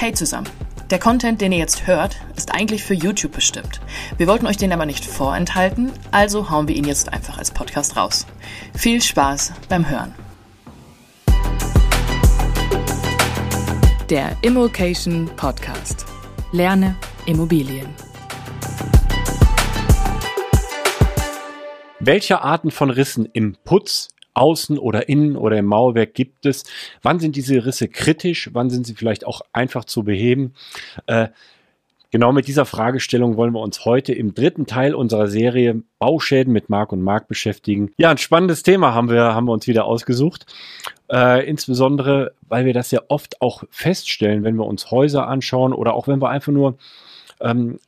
Hey zusammen. Der Content, den ihr jetzt hört, ist eigentlich für YouTube bestimmt. Wir wollten euch den aber nicht vorenthalten, also hauen wir ihn jetzt einfach als Podcast raus. Viel Spaß beim Hören. Der Immokation Podcast. Lerne Immobilien. Welche Arten von Rissen im Putz, außen oder innen oder im Mauerwerk gibt es? Wann sind diese Risse kritisch? Wann sind sie vielleicht auch einfach zu beheben? Äh, genau mit dieser Fragestellung wollen wir uns heute im dritten Teil unserer Serie Bauschäden mit Mark und Mark beschäftigen. Ja, ein spannendes Thema haben wir, haben wir uns wieder ausgesucht. Äh, insbesondere, weil wir das ja oft auch feststellen, wenn wir uns Häuser anschauen oder auch wenn wir einfach nur ähm,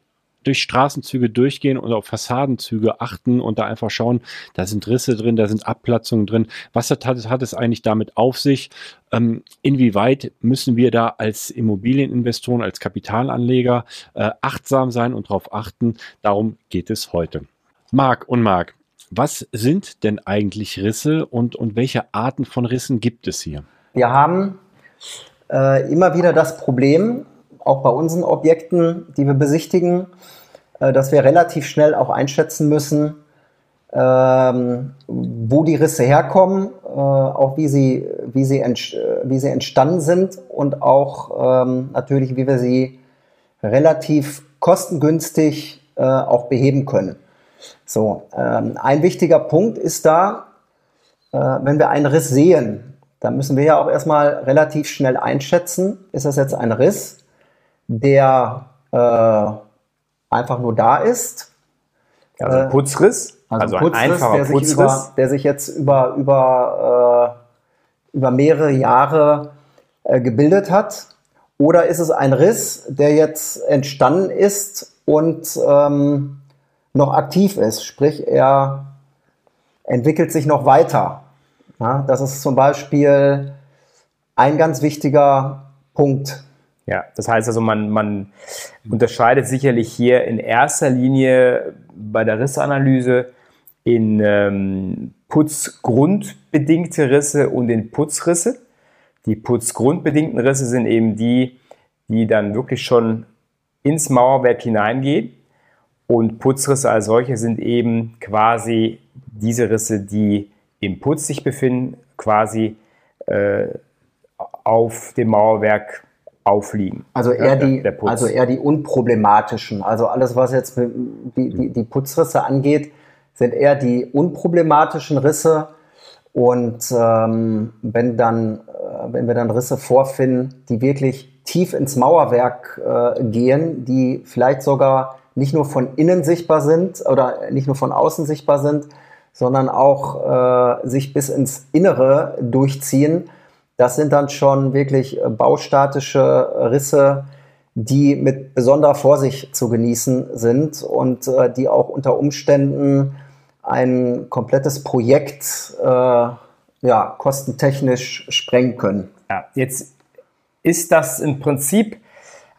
durch Straßenzüge durchgehen und auf Fassadenzüge achten und da einfach schauen, da sind Risse drin, da sind Abplatzungen drin. Was hat, hat es eigentlich damit auf sich? Ähm, inwieweit müssen wir da als Immobilieninvestoren, als Kapitalanleger äh, achtsam sein und darauf achten? Darum geht es heute. Marc und Marc, was sind denn eigentlich Risse und, und welche Arten von Rissen gibt es hier? Wir haben äh, immer wieder das Problem, auch bei unseren Objekten, die wir besichtigen, äh, dass wir relativ schnell auch einschätzen müssen, ähm, wo die Risse herkommen, äh, auch wie sie, wie, sie wie sie entstanden sind und auch ähm, natürlich, wie wir sie relativ kostengünstig äh, auch beheben können. So, ähm, ein wichtiger Punkt ist da, wenn wir einen Riss sehen, dann müssen wir ja auch erstmal relativ schnell einschätzen, ist das jetzt ein Riss, der äh, einfach nur da ist. Also ein Putzriss. Also, also ein, Putzriss, ein einfacher der Putzriss. Sich über, der sich jetzt über, über, äh, über mehrere Jahre äh, gebildet hat. Oder ist es ein Riss, der jetzt entstanden ist und ähm, noch aktiv ist? Sprich, er entwickelt sich noch weiter. Ja, das ist zum Beispiel ein ganz wichtiger Punkt ja, das heißt also, man, man unterscheidet sicherlich hier in erster Linie bei der Rissanalyse in ähm, putzgrundbedingte Risse und in Putzrisse. Die putzgrundbedingten Risse sind eben die, die dann wirklich schon ins Mauerwerk hineingehen. Und Putzrisse als solche sind eben quasi diese Risse, die im Putz sich befinden, quasi äh, auf dem Mauerwerk aufliegen. Also eher, ja, die, der, der also eher die unproblematischen. Also alles, was jetzt die, die, die Putzrisse angeht, sind eher die unproblematischen Risse. Und ähm, wenn, dann, äh, wenn wir dann Risse vorfinden, die wirklich tief ins Mauerwerk äh, gehen, die vielleicht sogar nicht nur von innen sichtbar sind oder nicht nur von außen sichtbar sind, sondern auch äh, sich bis ins Innere durchziehen, das sind dann schon wirklich äh, baustatische Risse, die mit besonderer Vorsicht zu genießen sind und äh, die auch unter Umständen ein komplettes Projekt äh, ja, kostentechnisch sprengen können. Ja, jetzt ist das im Prinzip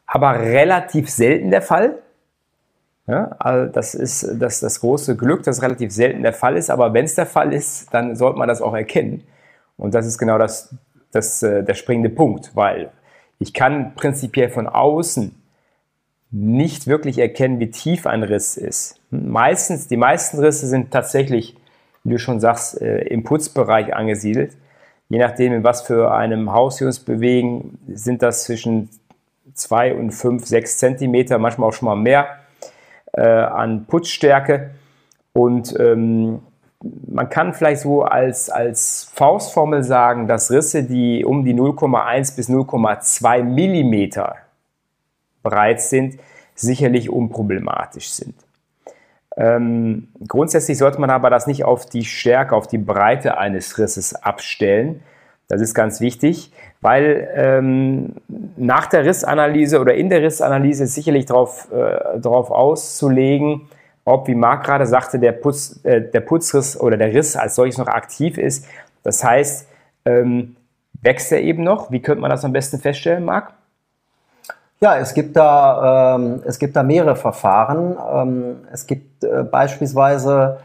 aber relativ selten der Fall. Ja, also das ist das, das große Glück, dass es relativ selten der Fall ist. Aber wenn es der Fall ist, dann sollte man das auch erkennen. Und das ist genau das das, äh, der springende Punkt, weil ich kann prinzipiell von außen nicht wirklich erkennen, wie tief ein Riss ist. Meistens, die meisten Risse sind tatsächlich, wie du schon sagst, äh, im Putzbereich angesiedelt. Je nachdem, in was für einem Haus wir uns bewegen, sind das zwischen zwei und fünf, sechs Zentimeter, manchmal auch schon mal mehr äh, an Putzstärke. Und ähm, man kann vielleicht so als, als Faustformel sagen, dass Risse, die um die 0,1 bis 0,2 Millimeter breit sind, sicherlich unproblematisch sind. Ähm, grundsätzlich sollte man aber das nicht auf die Stärke, auf die Breite eines Risses abstellen. Das ist ganz wichtig, weil ähm, nach der Rissanalyse oder in der Rissanalyse ist sicherlich darauf äh, darauf auszulegen, ob, wie Marc gerade sagte, der, Putz, äh, der Putzriss oder der Riss als solches noch aktiv ist. Das heißt, ähm, wächst er eben noch? Wie könnte man das am besten feststellen, Marc? Ja, es gibt da, ähm, es gibt da mehrere Verfahren. Ähm, es gibt äh, beispielsweise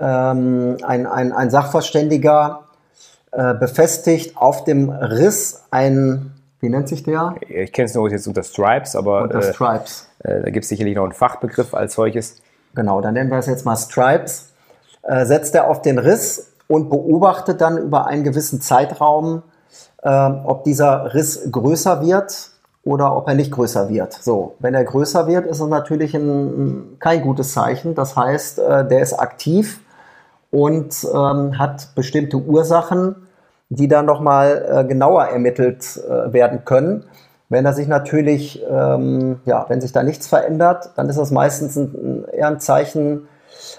ähm, ein, ein, ein Sachverständiger äh, befestigt auf dem Riss ein Wie nennt sich der? Ich kenne es nur jetzt unter Stripes, aber unter äh, Stripes. Äh, da gibt es sicherlich noch einen Fachbegriff als solches. Genau, dann nennen wir es jetzt mal Stripes. Äh, setzt er auf den Riss und beobachtet dann über einen gewissen Zeitraum, äh, ob dieser Riss größer wird oder ob er nicht größer wird. So, wenn er größer wird, ist es natürlich ein, kein gutes Zeichen. Das heißt, äh, der ist aktiv und ähm, hat bestimmte Ursachen, die dann nochmal äh, genauer ermittelt äh, werden können. Wenn er sich natürlich, ähm, ja, wenn sich da nichts verändert, dann ist das meistens ein, eher ein Zeichen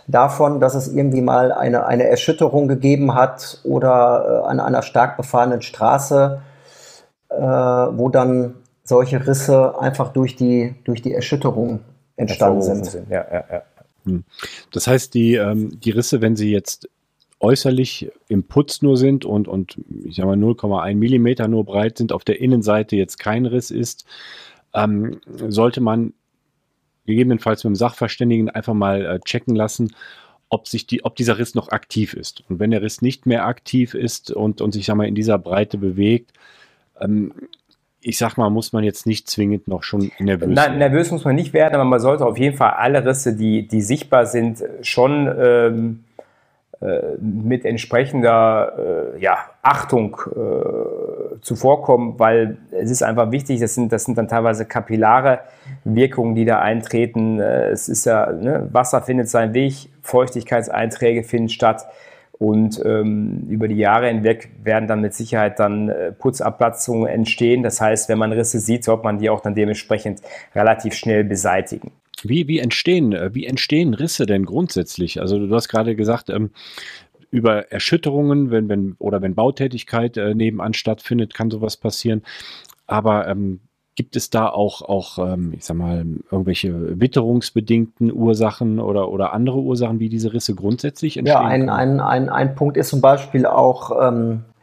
davon, dass es irgendwie mal eine, eine Erschütterung gegeben hat oder äh, an einer stark befahrenen Straße, äh, wo dann solche Risse einfach durch die, durch die Erschütterung entstanden sind. sind. Ja, ja, ja. Hm. Das heißt, die, ähm, die Risse, wenn sie jetzt äußerlich im Putz nur sind und, und ich sag mal 0,1 Millimeter nur breit sind, auf der Innenseite jetzt kein Riss ist, ähm, sollte man gegebenenfalls mit dem Sachverständigen einfach mal äh, checken lassen, ob sich die, ob dieser Riss noch aktiv ist. Und wenn der Riss nicht mehr aktiv ist und, und sich sag mal in dieser Breite bewegt, ähm, ich sag mal, muss man jetzt nicht zwingend noch schon nervös Nein, nervös muss man nicht werden, aber man sollte auf jeden Fall alle Risse, die, die sichtbar sind, schon ähm, äh, mit entsprechender äh, ja, Achtung äh, zuvorkommen, weil es ist einfach wichtig, das sind, das sind dann teilweise kapillare Wirkungen, die da eintreten. Äh, es ist ja, ne, Wasser findet seinen Weg, Feuchtigkeitseinträge finden statt und ähm, über die Jahre hinweg werden dann mit Sicherheit dann äh, Putzabplatzungen entstehen. Das heißt, wenn man Risse sieht, sollte man die auch dann dementsprechend relativ schnell beseitigen. Wie, wie, entstehen, äh, wie entstehen Risse denn grundsätzlich? Also du hast gerade gesagt, ähm, über Erschütterungen, wenn, wenn, oder wenn Bautätigkeit äh, nebenan stattfindet, kann sowas passieren. Aber ähm, gibt es da auch, auch ähm, ich sag mal, irgendwelche witterungsbedingten Ursachen oder, oder andere Ursachen, wie diese Risse grundsätzlich entstehen? Ja, ein, ein, ein, ein Punkt ist zum Beispiel auch ähm, äh,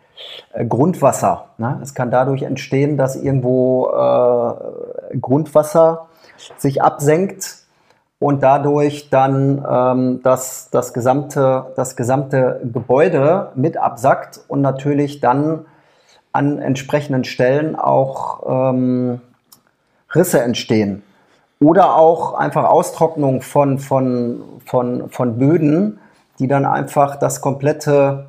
Grundwasser. Ne? Es kann dadurch entstehen, dass irgendwo äh, Grundwasser sich absenkt und dadurch dann ähm, das, das, gesamte, das gesamte Gebäude mit absackt und natürlich dann an entsprechenden Stellen auch ähm, Risse entstehen. Oder auch einfach Austrocknung von, von, von, von Böden, die dann einfach das komplette,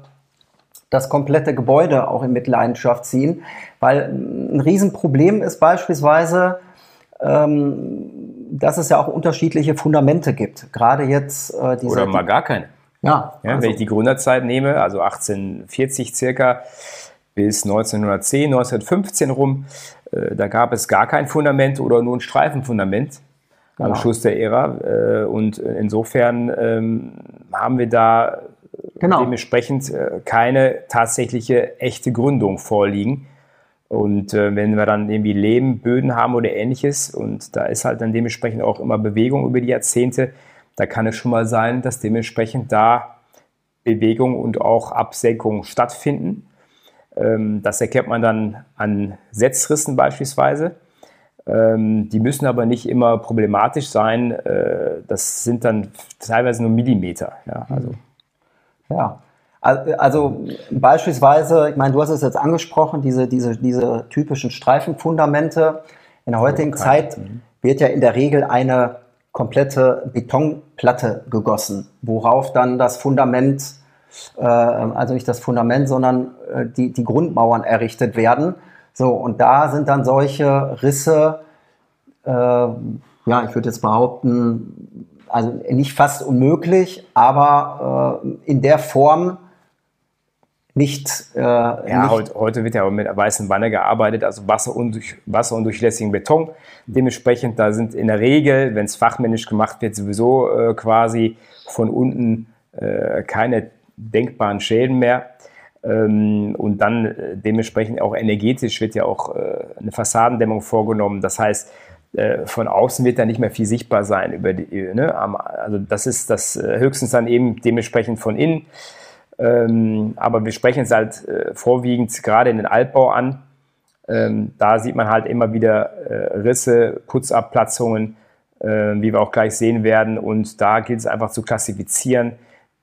das komplette Gebäude auch in Mitleidenschaft ziehen. Weil ein Riesenproblem ist beispielsweise, ähm, dass es ja auch unterschiedliche Fundamente gibt. Gerade jetzt äh, diese. Oder mal gar keine. Ja. ja also, wenn ich die Gründerzeit nehme, also 1840 circa bis 1910, 1915 rum, äh, da gab es gar kein Fundament oder nur ein Streifenfundament genau. am Schluss der Ära. Äh, und insofern ähm, haben wir da genau. dementsprechend äh, keine tatsächliche echte Gründung vorliegen. Und äh, wenn wir dann irgendwie Leben, Böden haben oder ähnliches, und da ist halt dann dementsprechend auch immer Bewegung über die Jahrzehnte, da kann es schon mal sein, dass dementsprechend da Bewegung und auch Absenkung stattfinden. Ähm, das erkennt man dann an Setzrissen beispielsweise. Ähm, die müssen aber nicht immer problematisch sein. Äh, das sind dann teilweise nur Millimeter. Ja, also. Ja. Also beispielsweise, ich meine, du hast es jetzt angesprochen, diese, diese, diese typischen Streifenfundamente. In der heutigen okay. Zeit mhm. wird ja in der Regel eine komplette Betonplatte gegossen, worauf dann das Fundament, äh, also nicht das Fundament, sondern äh, die, die Grundmauern errichtet werden. So, und da sind dann solche Risse, äh, ja, ich würde jetzt behaupten, also nicht fast unmöglich, aber äh, in der Form nicht. Äh, ja, nicht heute, heute, wird ja mit weißen Wanne gearbeitet, also wasserundurch, wasserundurchlässigen Beton. Dementsprechend, da sind in der Regel, wenn es fachmännisch gemacht wird, sowieso äh, quasi von unten äh, keine denkbaren Schäden mehr. Ähm, und dann äh, dementsprechend auch energetisch wird ja auch äh, eine Fassadendämmung vorgenommen. Das heißt, äh, von außen wird da nicht mehr viel sichtbar sein über die, ne? also das ist das höchstens dann eben dementsprechend von innen. Ähm, aber wir sprechen es halt äh, vorwiegend gerade in den Altbau an. Ähm, da sieht man halt immer wieder äh, Risse, Putzabplatzungen, äh, wie wir auch gleich sehen werden. Und da gilt es einfach zu klassifizieren,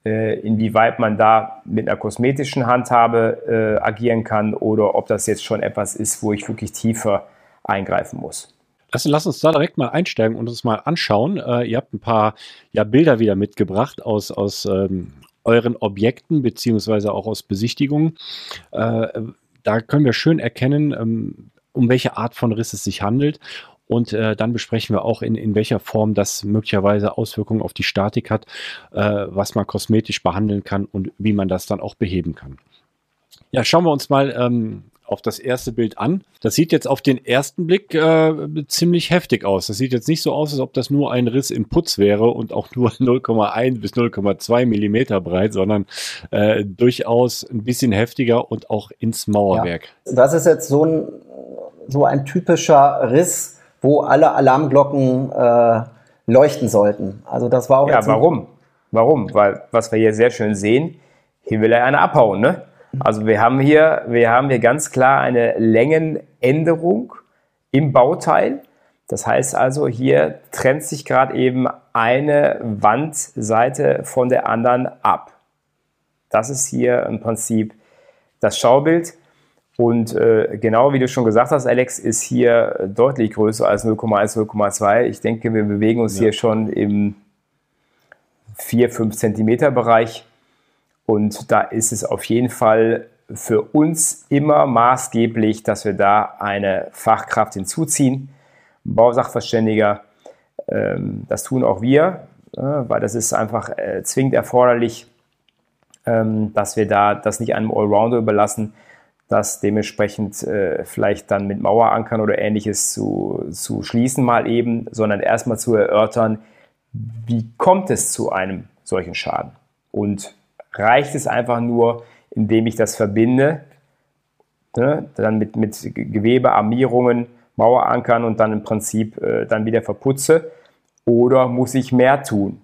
äh, inwieweit man da mit einer kosmetischen Handhabe äh, agieren kann oder ob das jetzt schon etwas ist, wo ich wirklich tiefer eingreifen muss. Lass, lass uns da direkt mal einsteigen und uns mal anschauen. Äh, ihr habt ein paar ja, Bilder wieder mitgebracht aus, aus ähm, euren Objekten beziehungsweise auch aus Besichtigungen. Äh, da können wir schön erkennen, ähm, um welche Art von Riss es sich handelt. Und äh, dann besprechen wir auch, in, in welcher Form das möglicherweise Auswirkungen auf die Statik hat, äh, was man kosmetisch behandeln kann und wie man das dann auch beheben kann. Ja, schauen wir uns mal ähm, auf das erste Bild an. Das sieht jetzt auf den ersten Blick äh, ziemlich heftig aus. Das sieht jetzt nicht so aus, als ob das nur ein Riss im Putz wäre und auch nur 0,1 bis 0,2 Millimeter breit, sondern äh, durchaus ein bisschen heftiger und auch ins Mauerwerk. Ja. Das ist jetzt so ein, so ein typischer Riss, wo alle Alarmglocken äh, leuchten sollten. Also das war auch. Ja, warum? Warum? Weil was wir hier sehr schön sehen, hier will er eine abhauen, ne? Also wir haben hier, wir haben hier ganz klar eine Längenänderung im Bauteil. Das heißt also, hier trennt sich gerade eben eine Wandseite von der anderen ab. Das ist hier im Prinzip das Schaubild. Und äh, genau wie du schon gesagt hast, Alex, ist hier deutlich größer als 0,1, 0,2. Ich denke, wir bewegen uns ja. hier schon im 4, 5 Zentimeter Bereich. Und da ist es auf jeden Fall für uns immer maßgeblich, dass wir da eine Fachkraft hinzuziehen. Bausachverständiger, ähm, das tun auch wir, äh, weil das ist einfach äh, zwingend erforderlich, ähm, dass wir da das nicht einem Allrounder überlassen, das dementsprechend äh, vielleicht dann mit Mauerankern oder ähnliches zu, zu schließen mal eben, sondern erstmal zu erörtern, wie kommt es zu einem solchen Schaden? Und reicht es einfach nur, indem ich das verbinde, ne, dann mit, mit Gewebe, Armierungen, Mauerankern und dann im Prinzip äh, dann wieder verputze? Oder muss ich mehr tun?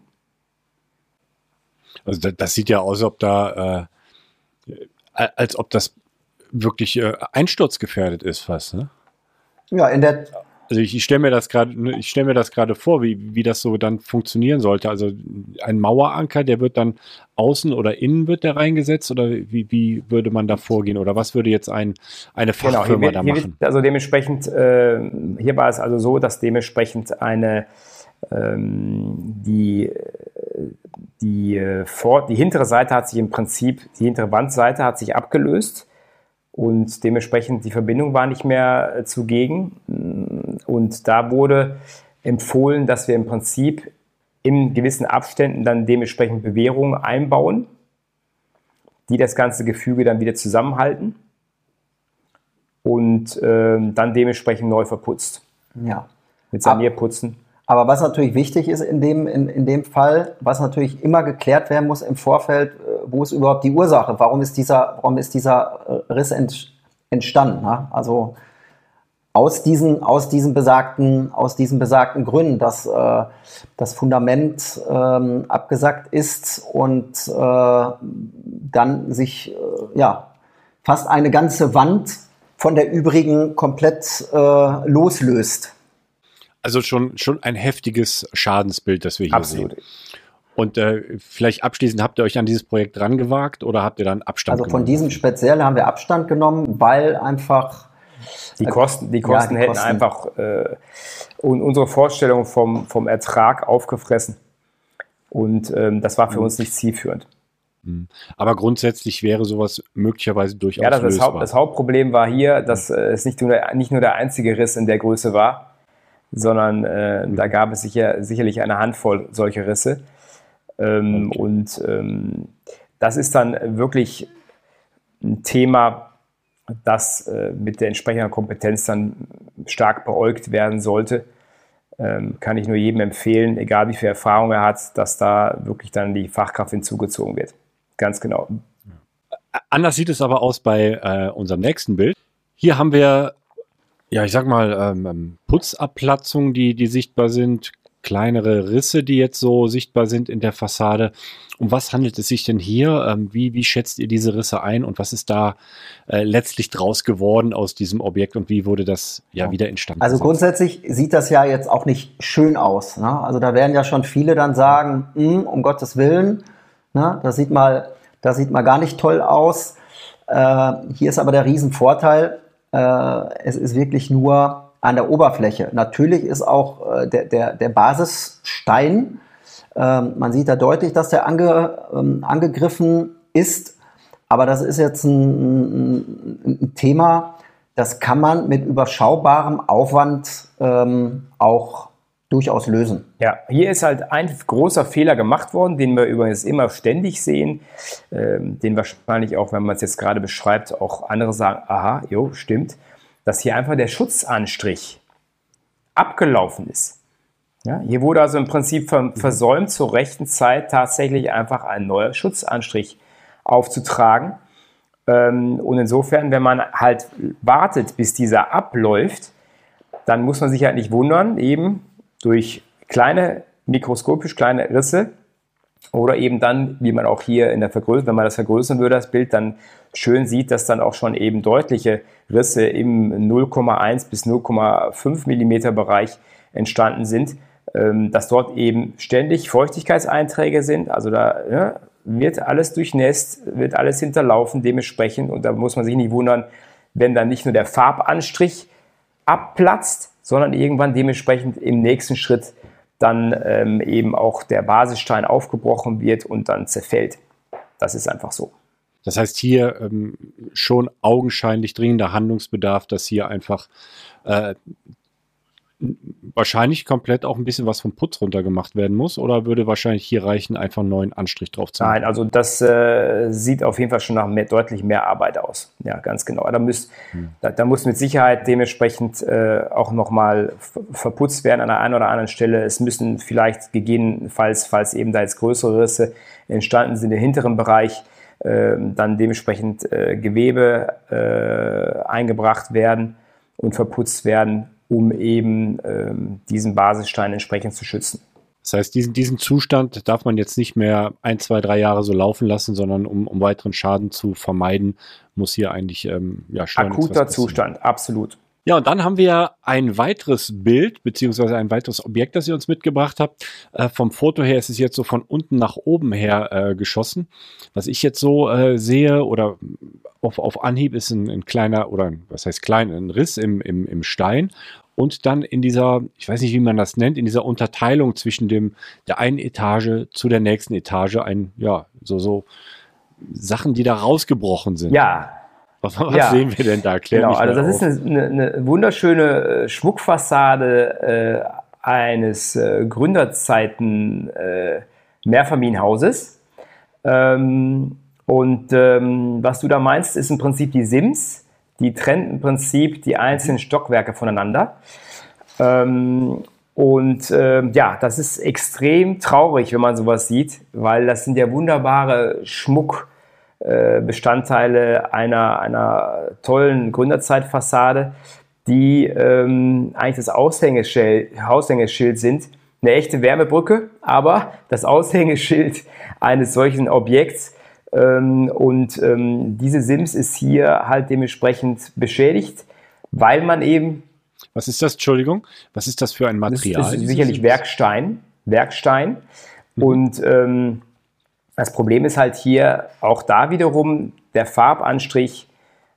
Also das, das sieht ja aus, ob da, äh, als ob das wirklich äh, einsturzgefährdet ist fast, ne? Ja, in der also ich, ich stelle mir das gerade, ne, ich stelle mir das gerade vor, wie, wie das so dann funktionieren sollte. Also ein Maueranker, der wird dann außen oder innen wird der reingesetzt oder wie, wie würde man da vorgehen oder was würde jetzt ein, eine Fachfirma genau, da machen? also dementsprechend, äh, hier war es also so, dass dementsprechend eine ähm, die die, äh, vor, die hintere Seite hat sich im Prinzip, die hintere Wandseite hat sich abgelöst und dementsprechend die Verbindung war nicht mehr äh, zugegen. Und da wurde empfohlen, dass wir im Prinzip in gewissen Abständen dann dementsprechend Bewährungen einbauen, die das ganze Gefüge dann wieder zusammenhalten und äh, dann dementsprechend neu verputzt. Ja. Mit Sanierputzen. Aber was natürlich wichtig ist in dem, in, in dem Fall, was natürlich immer geklärt werden muss im Vorfeld, wo ist überhaupt die Ursache? Warum ist dieser, warum ist dieser äh, Riss ent, entstanden? Ne? Also aus diesen, aus diesen besagten, aus diesen besagten Gründen, dass äh, das Fundament ähm, abgesackt ist und äh, dann sich äh, ja fast eine ganze Wand von der übrigen komplett äh, loslöst. Also schon, schon ein heftiges Schadensbild, das wir hier Absolut. sehen. Und äh, vielleicht abschließend, habt ihr euch an dieses Projekt dran gewagt oder habt ihr dann Abstand also genommen? Also von diesem speziell haben wir Abstand genommen, weil einfach die Kosten, die Kosten ja, die hätten Kosten. einfach äh, unsere Vorstellung vom, vom Ertrag aufgefressen. Und ähm, das war für mhm. uns nicht zielführend. Mhm. Aber grundsätzlich wäre sowas möglicherweise durchaus Ja, das, das, Haupt, das Hauptproblem war hier, dass äh, es nicht nur, nicht nur der einzige Riss in der Größe war, sondern äh, da gab es sicher, sicherlich eine Handvoll solcher Risse. Ähm, okay. Und ähm, das ist dann wirklich ein Thema, das äh, mit der entsprechenden Kompetenz dann stark beäugt werden sollte. Ähm, kann ich nur jedem empfehlen, egal wie viel Erfahrung er hat, dass da wirklich dann die Fachkraft hinzugezogen wird. Ganz genau. Anders sieht es aber aus bei äh, unserem nächsten Bild. Hier haben wir ja, ich sag mal, ähm, ähm, Putzabplatzungen, die, die sichtbar sind, kleinere Risse, die jetzt so sichtbar sind in der Fassade. Um was handelt es sich denn hier? Ähm, wie, wie schätzt ihr diese Risse ein und was ist da äh, letztlich draus geworden aus diesem Objekt und wie wurde das ja wieder entstanden? Also grundsätzlich sieht das ja jetzt auch nicht schön aus. Ne? Also da werden ja schon viele dann sagen, hm, um Gottes Willen, Ne? Das, sieht mal, das sieht mal gar nicht toll aus. Äh, hier ist aber der Riesenvorteil, äh, es ist wirklich nur an der Oberfläche. Natürlich ist auch äh, der, der, der Basisstein, ähm, man sieht da deutlich, dass der ange, ähm, angegriffen ist, aber das ist jetzt ein, ein, Thema, das kann man mit überschaubarem Aufwand ähm, auch durchaus lösen. Ja, hier ist halt ein großer Fehler gemacht worden, den wir übrigens immer ständig sehen, ähm, den wahrscheinlich auch, wenn man es jetzt gerade beschreibt, auch andere sagen, aha, jo, stimmt, dass hier einfach der Schutzanstrich abgelaufen ist. Ja, hier wurde also im Prinzip versäumt, zur rechten Zeit tatsächlich einfach ein neuer Schutzanstrich aufzutragen. Ähm, und insofern, wenn man halt wartet, bis dieser abläuft, dann muss man sich halt nicht wundern, eben durch kleine, mikroskopisch kleine Risse oder eben dann, wie man auch hier in der Vergrößerung, wenn man das vergrößern würde, das Bild, dann schön sieht, dass dann auch schon eben deutliche Risse im 0,1 bis 0,5 Millimeter Bereich entstanden sind, ähm, dass dort eben ständig Feuchtigkeitseinträge sind, also da ja, wird alles durchnässt, wird alles hinterlaufen dementsprechend. Und da muss man sich nicht wundern, wenn dann nicht nur der Farbanstrich abplatzt, sondern irgendwann dementsprechend im nächsten Schritt dann ähm, eben auch der Basisstein aufgebrochen wird und dann zerfällt. Das ist einfach so. Das heißt hier ähm, schon augenscheinlich dringender Handlungsbedarf, dass hier einfach äh, wahrscheinlich komplett auch ein bisschen was vom Putz runtergemacht werden muss oder würde wahrscheinlich hier reichen, einfach einen neuen Anstrich drauf zu machen? Nein, also das äh, sieht auf jeden Fall schon nach mehr, deutlich mehr Arbeit aus. Ja, ganz genau. Da, müsst, hm. da, da, muss mit Sicherheit dementsprechend äh, auch nochmal verputzt werden an der einen oder anderen Stelle. Es müssen vielleicht gegebenenfalls, falls eben da jetzt größere Risse entstanden sind im hinteren Bereich, äh, dann dementsprechend äh, Gewebe äh, eingebracht werden und verputzt werden um eben ähm, diesen Basisstein entsprechend zu schützen. Das heißt, diesen, diesen Zustand darf man jetzt nicht mehr ein, zwei, drei Jahre so laufen lassen, sondern um, um weiteren Schaden zu vermeiden, muss hier eigentlich ähm, ja, Akuter Zustand, absolut. Ja, und dann haben wir ein weiteres Bild, beziehungsweise ein weiteres Objekt, das ihr uns mitgebracht habt. Äh, vom Foto her ist es jetzt so von unten nach oben her äh, geschossen. Was ich jetzt so äh, sehe oder auf, auf Anhieb ist ein, ein, kleiner, oder was heißt klein, ein Riss im, im, im Stein. Und dann in dieser, ich weiß nicht, wie man das nennt, in dieser Unterteilung zwischen dem, der einen Etage zu der nächsten Etage ein, ja, so, so Sachen, die da rausgebrochen sind. Ja, was, was ja. sehen wir denn da? Klär genau, also das auf. ist eine, eine, wunderschöne äh, Schmuckfassade äh, eines äh, Gründerzeiten äh, Mehrfamilienhauses. Ähm, und ähm, was du da meinst, ist im Prinzip die Sims. Die trennen im Prinzip die einzelnen Stockwerke voneinander. Ähm, und äh, ja, das ist extrem traurig, wenn man sowas sieht, weil das sind ja wunderbare Schmuck- Bestandteile einer, einer tollen Gründerzeitfassade, die ähm, eigentlich das Aushängeschild, Aushängeschild sind. Eine echte Wärmebrücke, aber das Aushängeschild eines solchen Objekts. Ähm, und ähm, diese Sims ist hier halt dementsprechend beschädigt, weil man eben. Was ist das, Entschuldigung? Was ist das für ein Material? Das ist sicherlich Werkstein. Werkstein. Mhm. Und ähm, das Problem ist halt hier auch da wiederum, der Farbanstrich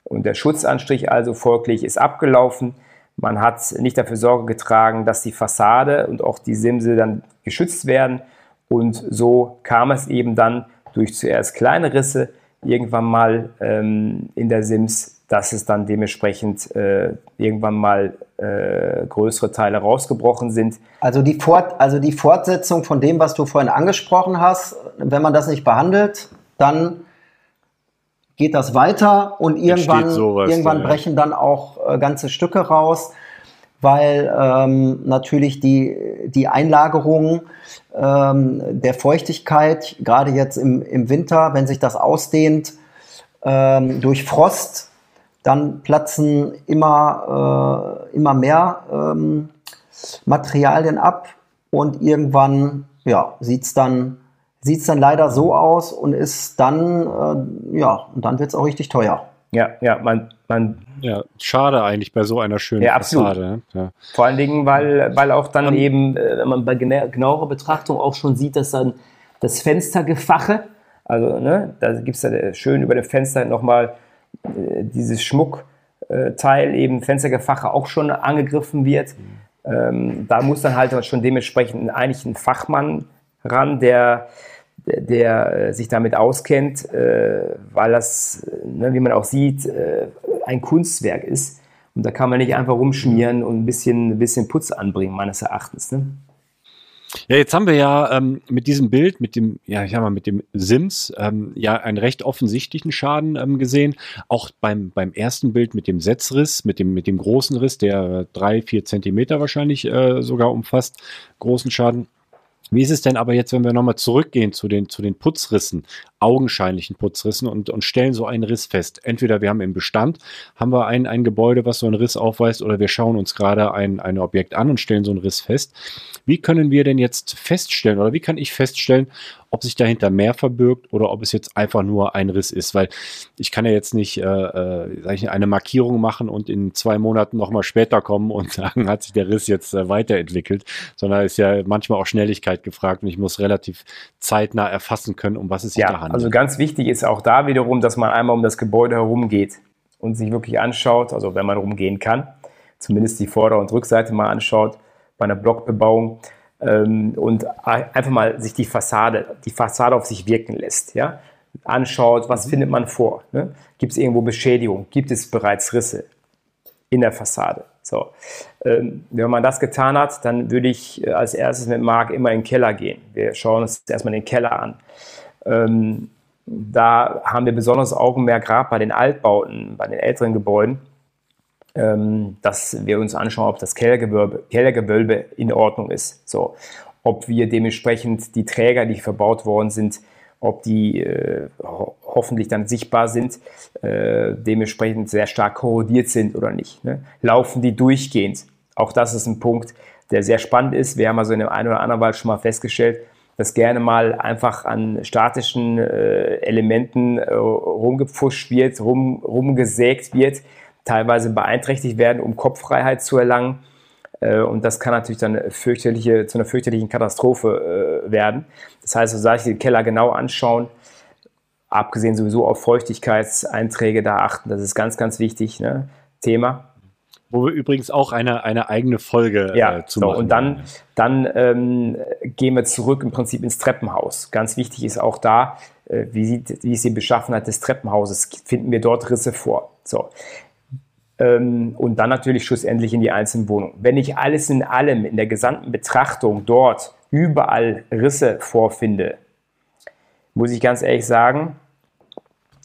und der Schutzanstrich also folglich ist abgelaufen. Man hat nicht dafür Sorge getragen, dass die Fassade und auch die Simse dann geschützt werden. Und so kam es eben dann durch zuerst kleine Risse irgendwann mal ähm, in der Sims dass es dann dementsprechend äh, irgendwann mal äh, größere Teile rausgebrochen sind. Also die, Fort, also die Fortsetzung von dem, was du vorhin angesprochen hast, wenn man das nicht behandelt, dann geht das weiter und irgendwann, irgendwann da, ja. brechen dann auch äh, ganze Stücke raus, weil ähm, natürlich die, die Einlagerung ähm, der Feuchtigkeit, gerade jetzt im, im Winter, wenn sich das ausdehnt, ähm, durch Frost dann platzen immer, äh, immer mehr ähm, Materialien ab und irgendwann ja, sieht es dann, sieht's dann leider so aus und ist dann, äh, ja, und dann wird es auch richtig teuer. Ja, ja, man, man. Ja, schade eigentlich bei so einer schönen ja, Fassade. Ne? Ja. Vor allen Dingen, weil, weil auch dann um, eben, äh, wenn man bei genauerer Betrachtung auch schon sieht, dass dann das Fenstergefache Also ne, da gibt es da schön über dem Fenster nochmal äh, dieses Schmuckteil, eben Fenstergefache auch schon angegriffen wird. Mhm. Ähm, da muss dann halt schon dementsprechend eigentlich ein Fachmann ran, der der, äh, sich damit auskennt, äh, weil das, ne, wie man auch sieht, äh, ein Kunstwerk ist. Und da kann man nicht einfach rumschmieren und ein bisschen, ein bisschen Putz anbringen, meines Erachtens. Ne? Ja, jetzt haben wir ja ähm, mit diesem Bild, mit dem, ja, ich sag mal, mit dem Sims, ähm, ja, einen recht offensichtlichen Schaden ähm, gesehen. Auch beim, beim ersten Bild mit dem Setzriss, mit dem, mit dem großen Riss, der drei, vier Zentimeter wahrscheinlich äh, sogar umfasst, großen Schaden. Wie ist es denn aber jetzt, wenn wir nochmal zurückgehen zu den, zu den Putzrissen, augenscheinlichen Putzrissen und, und stellen so einen Riss fest? Entweder wir haben im Bestand, haben wir ein, ein Gebäude, was so einen Riss aufweist, oder wir schauen uns gerade ein, ein Objekt an und stellen so einen Riss fest. Wie können wir denn jetzt feststellen, oder wie kann ich feststellen, ob sich dahinter mehr verbirgt oder ob es jetzt einfach nur ein Riss ist, weil ich kann ja jetzt nicht äh, äh, ich, eine Markierung machen und in zwei Monaten nochmal später kommen und sagen, hat sich der Riss jetzt äh, weiterentwickelt, sondern ist ja manchmal auch Schnelligkeit gefragt und ich muss relativ zeitnah erfassen können, um was es sich ja, da handelt. Also ganz wichtig ist auch da wiederum, dass man einmal um das Gebäude herum geht und sich wirklich anschaut, also wenn man rumgehen kann, zumindest die Vorder- und Rückseite mal anschaut bei einer Blockbebauung ähm, und einfach mal sich die Fassade, die Fassade auf sich wirken lässt, ja, anschaut, was findet man vor? Ne? Gibt es irgendwo Beschädigung? Gibt es bereits Risse in der Fassade? So, ähm, wenn man das getan hat, dann würde ich äh, als erstes mit Marc immer in den Keller gehen. Wir schauen uns erstmal den Keller an. Ähm, da haben wir besonders Augenmerk gerade bei den Altbauten, bei den älteren Gebäuden, ähm, dass wir uns anschauen, ob das Kellergewölbe, Kellergewölbe in Ordnung ist. So, ob wir dementsprechend die Träger, die verbaut worden sind, ob die äh, ho hoffentlich dann sichtbar sind, äh, dementsprechend sehr stark korrodiert sind oder nicht. Ne? Laufen die durchgehend? Auch das ist ein Punkt, der sehr spannend ist. Wir haben also in dem einen oder anderen Wald schon mal festgestellt, dass gerne mal einfach an statischen äh, Elementen äh, rumgepfuscht wird, rum, rumgesägt wird, teilweise beeinträchtigt werden, um Kopffreiheit zu erlangen. Äh, und das kann natürlich dann fürchterliche, zu einer fürchterlichen Katastrophe äh, werden. Das heißt, so sage ich den Keller genau anschauen, abgesehen sowieso auf Feuchtigkeitseinträge da achten, das ist ganz, ganz wichtig, ne? Thema. Wo wir übrigens auch eine, eine eigene Folge ja, äh, zu so, machen. Und dann, dann ähm, gehen wir zurück im Prinzip ins Treppenhaus. Ganz wichtig ist auch da, äh, wie, sieht, wie ist die Beschaffenheit des Treppenhauses? Finden wir dort Risse vor? So ähm, und dann natürlich schlussendlich in die einzelnen Wohnungen. Wenn ich alles in allem in der gesamten Betrachtung dort überall Risse vorfinde, muss ich ganz ehrlich sagen,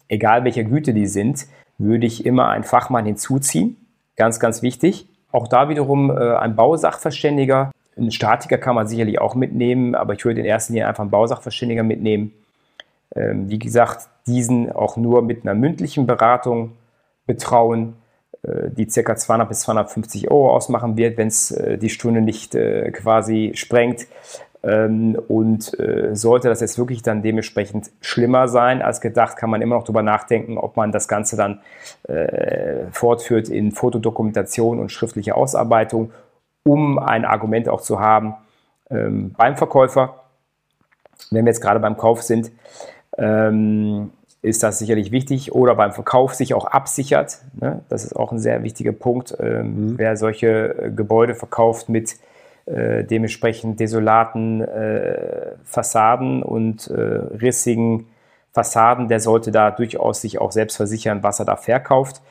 egal welcher Güte die sind, würde ich immer einen Fachmann hinzuziehen. Ganz, ganz wichtig. Auch da wiederum äh, ein Bausachverständiger. Einen Statiker kann man sicherlich auch mitnehmen, aber ich würde in erster Linie einfach einen Bausachverständiger mitnehmen. Ähm, wie gesagt, diesen auch nur mit einer mündlichen Beratung betrauen äh, die ca. 200 bis 250 Euro ausmachen wird, wenn es äh, die Stunde nicht quasi sprengt. Ähm, und sollte das jetzt wirklich dann dementsprechend schlimmer sein als gedacht, kann man immer noch darüber nachdenken, ob man das Ganze dann fortführt in Fotodokumentation und schriftliche Ausarbeitung, um ein Argument auch zu haben ähm, beim Verkäufer, wenn wir jetzt gerade beim Kauf sind. Ähm, ist das sicherlich wichtig. Oder beim Verkauf sich auch absichert. Ne? Das ist auch ein sehr wichtiger Punkt. Ähm, mhm. Wer solche äh, Gebäude verkauft mit äh, dementsprechend desolaten äh, Fassaden und äh, rissigen Fassaden, der sollte da durchaus sich auch selbst versichern, was er da verkauft.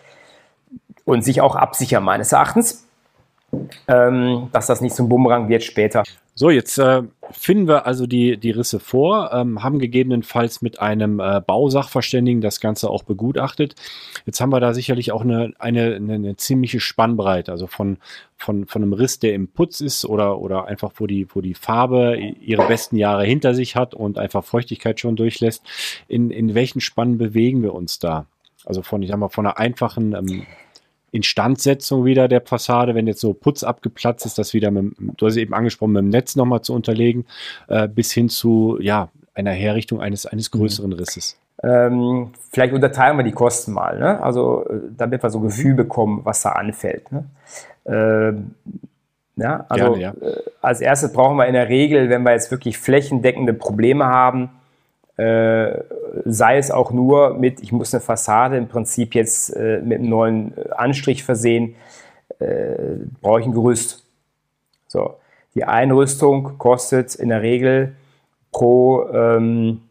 Und sich auch absichern, meines Erachtens, ähm, dass das nicht zum Bumerang wird später. So, jetzt äh, finden wir also die, die Risse vor, ähm, haben gegebenenfalls mit einem äh, Bausachverständigen das Ganze auch begutachtet. Jetzt haben wir da sicherlich auch eine, eine, eine, eine ziemliche Spannbreite, also von, von, von einem Riss, der im Putz ist oder, oder einfach, wo die, wo die Farbe ihre besten Jahre hinter sich hat und einfach Feuchtigkeit schon durchlässt. In, in welchen Spannen bewegen wir uns da? Also von, ich sag mal, von einer einfachen ähm, Instandsetzung wieder der Fassade, wenn jetzt so Putz abgeplatzt ist, das wieder mit, du hast eben angesprochen, mit dem Netz nochmal zu unterlegen, äh, bis hin zu, ja, einer Herrichtung eines, eines mhm. größeren Risses. Ähm, vielleicht unterteilen wir die Kosten mal, ne? also äh, damit wir so ein Gefühl bekommen, was da anfällt. Ne? Ähm, ja, also Gerne, ja. Äh, als erstes brauchen wir in der Regel, wenn wir jetzt wirklich flächendeckende Probleme haben, Äh, sei es auch nur mit, ich muss eine Fassade im Prinzip jetzt äh, mit einem neuen Anstrich versehen, äh, brauche ich ein Gerüst. So, die Einrüstung kostet in der Regel pro ähm,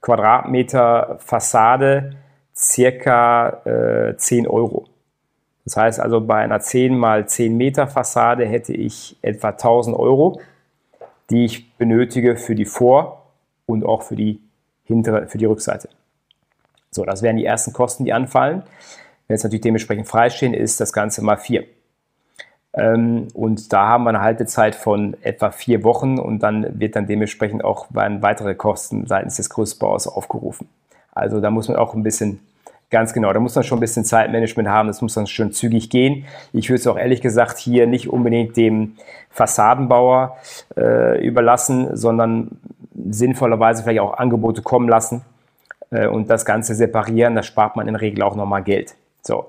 Quadratmeter Fassade circa äh, 10 Euro. Das heißt also, bei einer 10 mal 10 Meter Fassade hätte ich etwa 1000 Euro, die ich benötige für die Vor- und auch für die hintere, für die Rückseite. So, das wären die ersten Kosten, die anfallen. Wenn es natürlich dementsprechend freistehen ist, das Ganze mal vier. Ähm, und da haben wir eine Haltezeit von etwa vier Wochen und dann wird dann dementsprechend auch weitere Kosten seitens des Größbaus aufgerufen. Also da muss man auch ein bisschen Ganz genau, da muss man schon ein bisschen Zeitmanagement haben, das muss dann schön zügig gehen. Ich würde es auch ehrlich gesagt hier nicht unbedingt dem Fassadenbauer äh, überlassen, sondern sinnvollerweise vielleicht auch Angebote kommen lassen äh, und das Ganze separieren. Da spart man in der Regel auch nochmal Geld. So.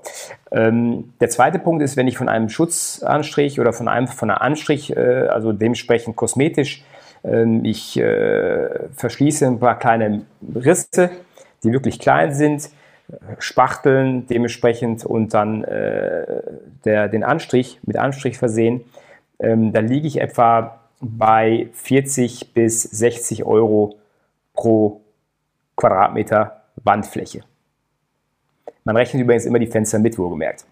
Ähm, der zweite Punkt ist, wenn ich von einem Schutzanstrich oder von einem von einer Anstrich, äh, also dementsprechend kosmetisch, ähm, ich äh, verschließe ein paar kleine Risse, die wirklich klein sind, Spachteln dementsprechend und dann äh, der, den Anstrich mit Anstrich versehen. Ähm, da liege ich etwa bei 40 bis 60 Euro pro Quadratmeter Wandfläche. Man rechnet übrigens immer die Fenster mit, wohlgemerkt.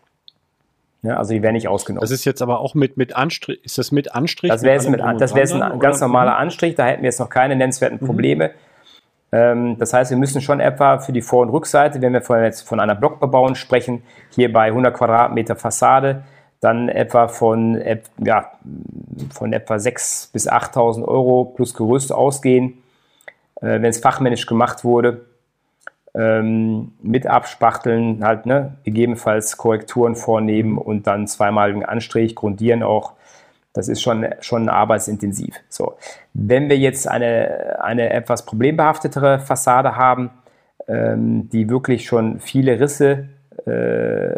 Ja, also die werden nicht ausgenommen. Das ist jetzt aber auch mit, mit Anstrich, ist das mit Anstrich? Das wäre jetzt, mit, das wäre jetzt ein ganz normaler Anstrich, da hätten wir jetzt noch keine nennenswerten mhm. Probleme. Mhm. Ähm, das heißt, wir müssen schon etwa für die Vor- und Rückseite, wenn wir von, jetzt von einer Blockbebauung sprechen, hier bei 100 Quadratmeter Fassade, dann etwa von, ja, von etwa 6.000 bis 8.000 Euro plus Gerüst ausgehen, äh, wenn es fachmännisch gemacht wurde. Ähm, mit Abspachteln, halt, ne, gegebenenfalls Korrekturen vornehmen und dann zweimaligen Anstrich, grundieren auch das ist schon, schon arbeitsintensiv. So. Wenn wir jetzt eine, eine etwas problembehaftetere Fassade haben, ähm, die wirklich schon viele Risse äh,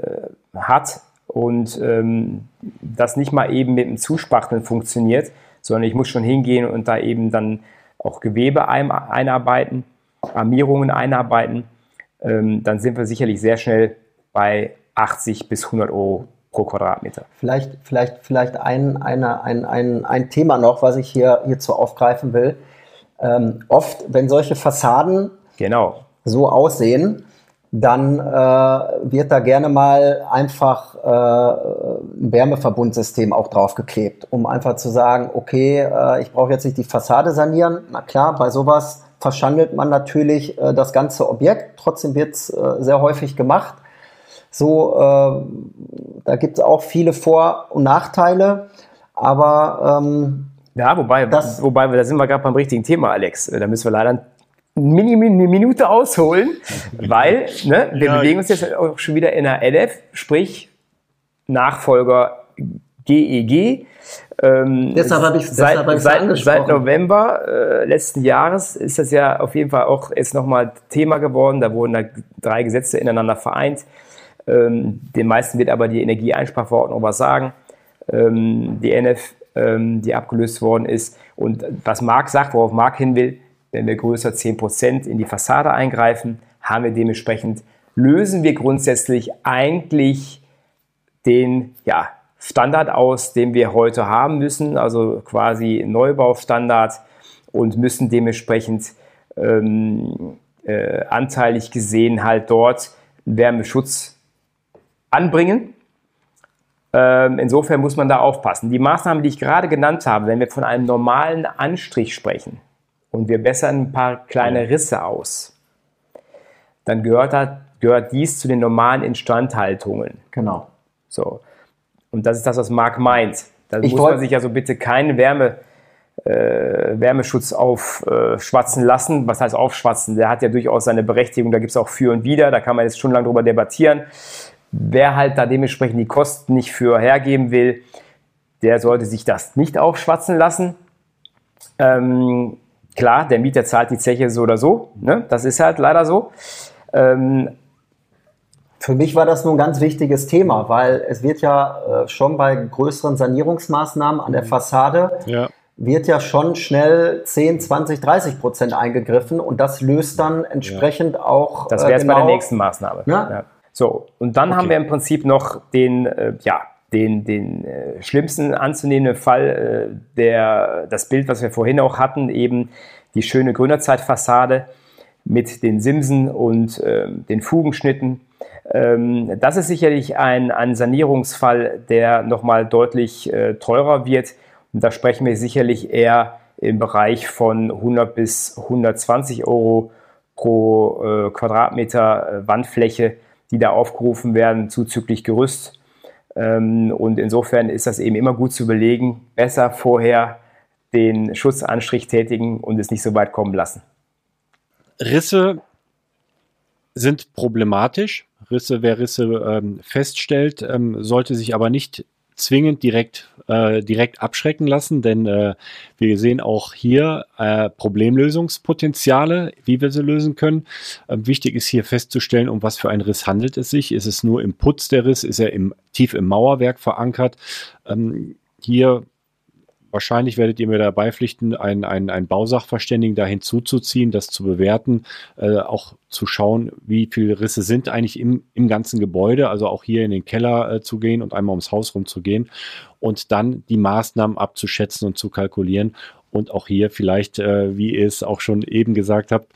hat und ähm, das nicht mal eben mit dem Zuspachteln funktioniert, sondern ich muss schon hingehen und da eben dann auch Gewebe ein, einarbeiten, Armierungen einarbeiten, ähm, dann sind wir sicherlich sehr schnell bei 80 bis 100 Euro pro Quadratmeter. Vielleicht, vielleicht, vielleicht ein, eine, ein, ein, ein Thema noch, was ich hier hierzu aufgreifen will. Ähm, oft, wenn solche Fassaden genau. so aussehen, dann äh, wird da gerne mal einfach äh, ein Wärmeverbundsystem auch draufgeklebt, um einfach zu sagen, okay, äh, ich brauche jetzt nicht die Fassade sanieren. Na klar, bei sowas verschandelt man natürlich äh, das ganze Objekt. Trotzdem wird es äh, sehr häufig gemacht. So, äh, da gibt es auch viele Vor- und Nachteile, aber ähm, ja, wobei, das, wobei, da sind wir gerade beim richtigen Thema, Alex. Da müssen wir leider eine Minute ausholen, weil ne, wir ja. bewegen uns jetzt auch schon wieder in der LF, sprich Nachfolger GEG. E ähm, deshalb habe ich seit, hab seit, seit November äh, letzten Jahres ist das ja auf jeden Fall auch jetzt nochmal Thema geworden. Da wurden da drei Gesetze ineinander vereint. Ähm, den meisten wird aber die Energieeinsparverordnung was sagen, ähm, die NF, ähm, die abgelöst worden ist. Und was Marc sagt, worauf Marc hin will, wenn wir größer 10% in die Fassade eingreifen, haben wir dementsprechend, lösen wir grundsätzlich eigentlich den ja, Standard aus, den wir heute haben müssen, also quasi Neubaustandard und müssen dementsprechend ähm, äh, anteilig gesehen halt dort Wärmeschutz anbringen. Ähm, insofern muss man da aufpassen. Die Maßnahmen, die ich gerade genannt habe, wenn wir von einem normalen Anstrich sprechen und wir bessern ein paar kleine Risse aus, dann gehört, da, gehört dies zu den normalen Instandhaltungen. Genau. So. Und das ist das, was Marc meint. Da muss man sich also bitte keinen Wärme, äh, Wärmeschutz aufschwatzen äh, lassen. Was heißt aufschwatzen? Der hat ja durchaus seine Berechtigung. Da gibt es auch für und wider. Da kann man jetzt schon lange drüber debattieren. Wer halt da dementsprechend die Kosten nicht für hergeben will, der sollte sich das nicht aufschwatzen lassen. Ähm, klar, der Mieter zahlt die Zeche so oder so. Ne? Das ist halt leider so. Ähm, für mich war das nur ein ganz wichtiges Thema, weil es wird ja äh, schon bei größeren Sanierungsmaßnahmen an der Fassade ja. wird ja schon schnell 10, 20, 30 Prozent eingegriffen und das löst dann entsprechend ja. auch. Das wäre jetzt genau, bei der genau nächsten Maßnahme. Ja. So, und dann okay. haben wir im Prinzip noch den, äh, ja, den, den äh, schlimmsten anzunehmenden Fall, äh, der, das Bild, was wir vorhin auch hatten, eben die schöne Gründerzeitfassade mit den Simsen und äh, den Fugenschnitten. Ähm, das ist sicherlich ein, ein Sanierungsfall, der nochmal deutlich äh, teurer wird. Und da sprechen wir sicherlich eher im Bereich von 100 bis 120 Euro pro äh, Quadratmeter äh, Wandfläche, die da aufgerufen werden, zuzüglich Gerüst. Ähm, und insofern ist das eben immer gut zu überlegen, besser vorher den Schutzanstrich tätigen und es nicht so weit kommen lassen. Risse sind problematisch. Risse, wer Risse ähm, feststellt, ähm, sollte sich aber nicht zwingend direkt, äh, direkt abschrecken lassen, denn äh, wir sehen auch hier äh, Problemlösungspotenziale, wie wir sie lösen können. Ähm, wichtig ist hier festzustellen, um was für einen Riss handelt es sich. Ist es nur im Putz der Riss? Ist er im, tief im Mauerwerk verankert? Ähm, hier wahrscheinlich werdet ihr mir dabei pflichten, einen, einen, einen Bausachverständigen da hinzuzuziehen, das zu bewerten, äh, auch zu schauen, wie viele Risse sind eigentlich im, im ganzen Gebäude, also auch hier in den Keller äh, zu gehen und einmal ums Haus rumzugehen und dann die Maßnahmen abzuschätzen und zu kalkulieren. Und auch hier vielleicht, äh, wie ihr es auch schon eben gesagt habt,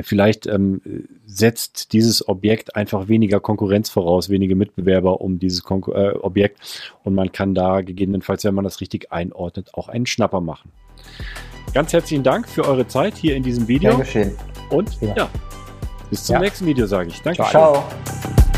Vielleicht ähm, setzt dieses Objekt einfach weniger Konkurrenz voraus, wenige Mitbewerber um dieses Konkur äh, Objekt und man kann da gegebenenfalls, wenn man das richtig einordnet, auch einen Schnapper machen. Ganz herzlichen Dank für eure Zeit hier in diesem Video. Dankeschön. Und ja, ja bis zum ja. nächsten Video, sage ich. Danke. Ciao. Ciao.